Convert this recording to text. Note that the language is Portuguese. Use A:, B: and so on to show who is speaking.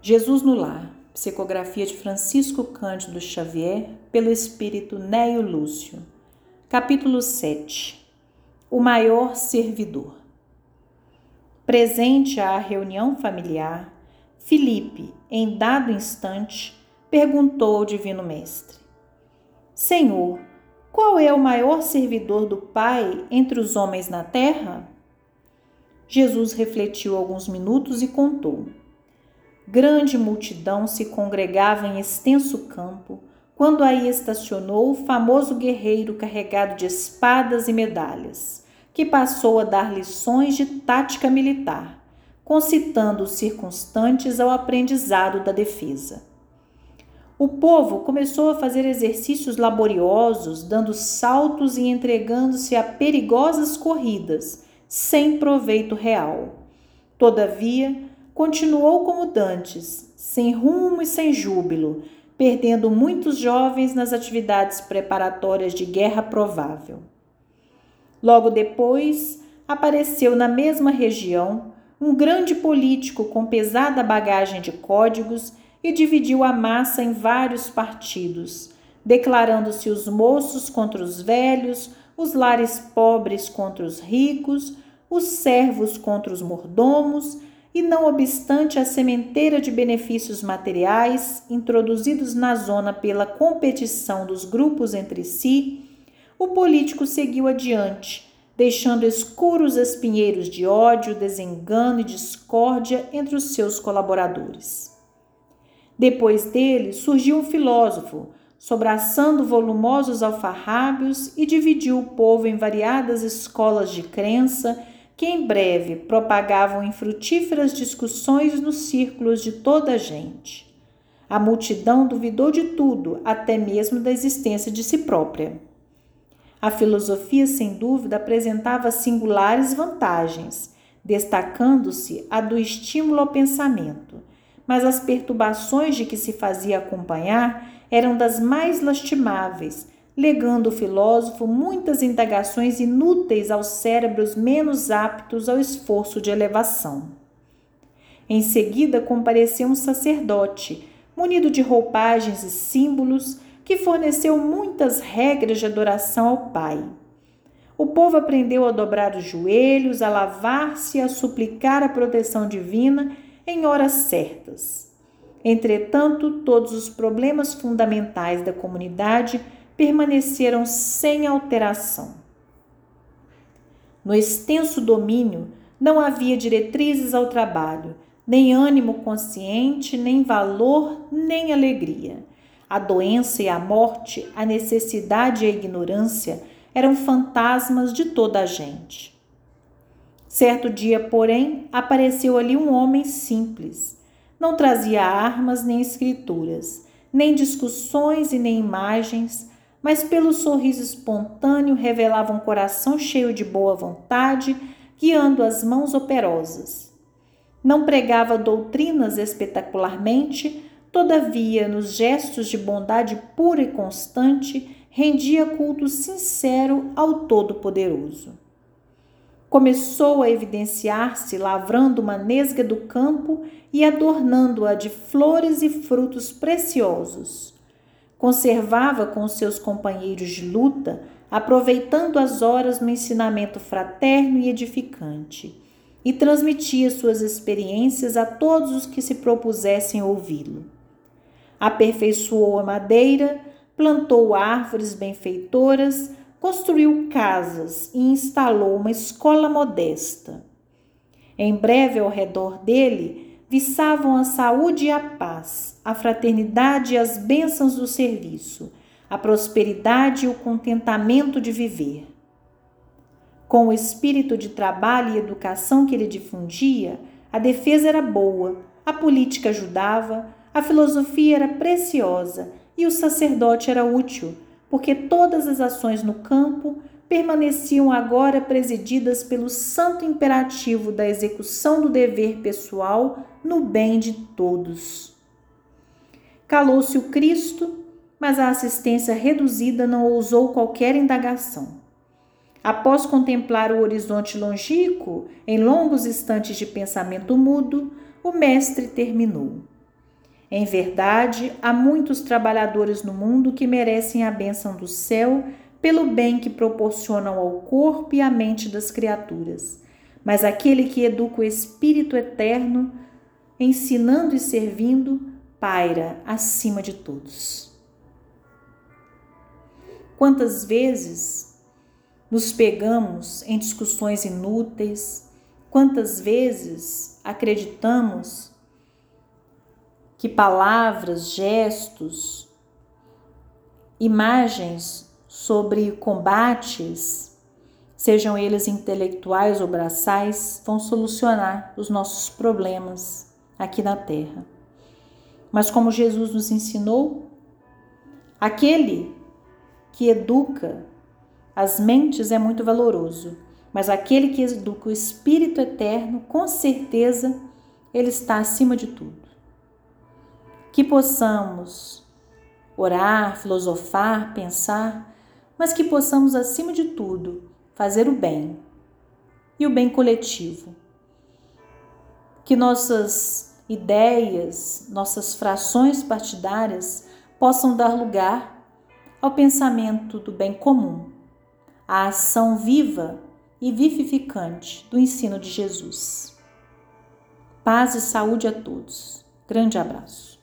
A: Jesus no Lar, psicografia de Francisco Cândido Xavier, pelo espírito Neio Lúcio. Capítulo 7 O maior servidor. Presente à reunião familiar, Filipe, em dado instante, perguntou ao Divino Mestre: Senhor, qual é o maior servidor do Pai entre os homens na terra? Jesus refletiu alguns minutos e contou. Grande multidão se congregava em extenso campo quando aí estacionou o famoso guerreiro carregado de espadas e medalhas, que passou a dar lições de tática militar, concitando os circunstantes ao aprendizado da defesa. O povo começou a fazer exercícios laboriosos, dando saltos e entregando-se a perigosas corridas, sem proveito real. Todavia, continuou como dantes, sem rumo e sem júbilo, perdendo muitos jovens nas atividades preparatórias de guerra provável. Logo depois, apareceu na mesma região um grande político com pesada bagagem de códigos e dividiu a massa em vários partidos, declarando-se os moços contra os velhos, os lares pobres contra os ricos, os servos contra os mordomos, e não obstante a sementeira de benefícios materiais introduzidos na zona pela competição dos grupos entre si, o político seguiu adiante, deixando escuros espinheiros de ódio, desengano e discórdia entre os seus colaboradores. Depois dele surgiu um filósofo, sobraçando volumosos alfarrábios e dividiu o povo em variadas escolas de crença que em breve propagavam infrutíferas discussões nos círculos de toda a gente. A multidão duvidou de tudo, até mesmo da existência de si própria. A filosofia, sem dúvida, apresentava singulares vantagens, destacando-se a do estímulo ao pensamento mas as perturbações de que se fazia acompanhar eram das mais lastimáveis, legando o filósofo muitas indagações inúteis aos cérebros menos aptos ao esforço de elevação. Em seguida compareceu um sacerdote, munido de roupagens e símbolos, que forneceu muitas regras de adoração ao Pai. O povo aprendeu a dobrar os joelhos, a lavar-se, a suplicar a proteção divina em horas certas. Entretanto, todos os problemas fundamentais da comunidade permaneceram sem alteração. No extenso domínio, não havia diretrizes ao trabalho, nem ânimo consciente, nem valor, nem alegria. A doença e a morte, a necessidade e a ignorância eram fantasmas de toda a gente. Certo dia, porém, apareceu ali um homem simples. Não trazia armas nem escrituras, nem discussões e nem imagens, mas pelo sorriso espontâneo revelava um coração cheio de boa vontade, guiando as mãos operosas. Não pregava doutrinas espetacularmente, todavia, nos gestos de bondade pura e constante, rendia culto sincero ao Todo-Poderoso começou a evidenciar-se lavrando uma nesga do campo e adornando-a de flores e frutos preciosos. Conservava com seus companheiros de luta, aproveitando as horas no ensinamento fraterno e edificante, e transmitia suas experiências a todos os que se propusessem ouvi-lo. Aperfeiçoou a madeira, plantou árvores benfeitoras, construiu casas e instalou uma escola modesta. Em breve, ao redor dele, viçavam a saúde e a paz, a fraternidade e as bênçãos do serviço, a prosperidade e o contentamento de viver. Com o espírito de trabalho e educação que ele difundia, a defesa era boa, a política ajudava, a filosofia era preciosa e o sacerdote era útil porque todas as ações no campo permaneciam agora presididas pelo santo imperativo da execução do dever pessoal no bem de todos. Calou-se o Cristo, mas a assistência reduzida não ousou qualquer indagação. Após contemplar o horizonte longínquo, em longos instantes de pensamento mudo, o mestre terminou. Em verdade, há muitos trabalhadores no mundo que merecem a bênção do céu pelo bem que proporcionam ao corpo e à mente das criaturas. Mas aquele que educa o Espírito eterno, ensinando e servindo, paira acima de todos. Quantas vezes nos pegamos em discussões inúteis, quantas vezes acreditamos que palavras, gestos, imagens sobre combates, sejam eles intelectuais ou braçais, vão solucionar os nossos problemas aqui na Terra. Mas como Jesus nos ensinou, aquele que educa as mentes é muito valoroso, mas aquele que educa o espírito eterno, com certeza, ele está acima de tudo que possamos orar, filosofar, pensar, mas que possamos, acima de tudo, fazer o bem e o bem coletivo. Que nossas ideias, nossas frações partidárias possam dar lugar ao pensamento do bem comum, à ação viva e vivificante do ensino de Jesus. Paz e saúde a todos. Grande abraço.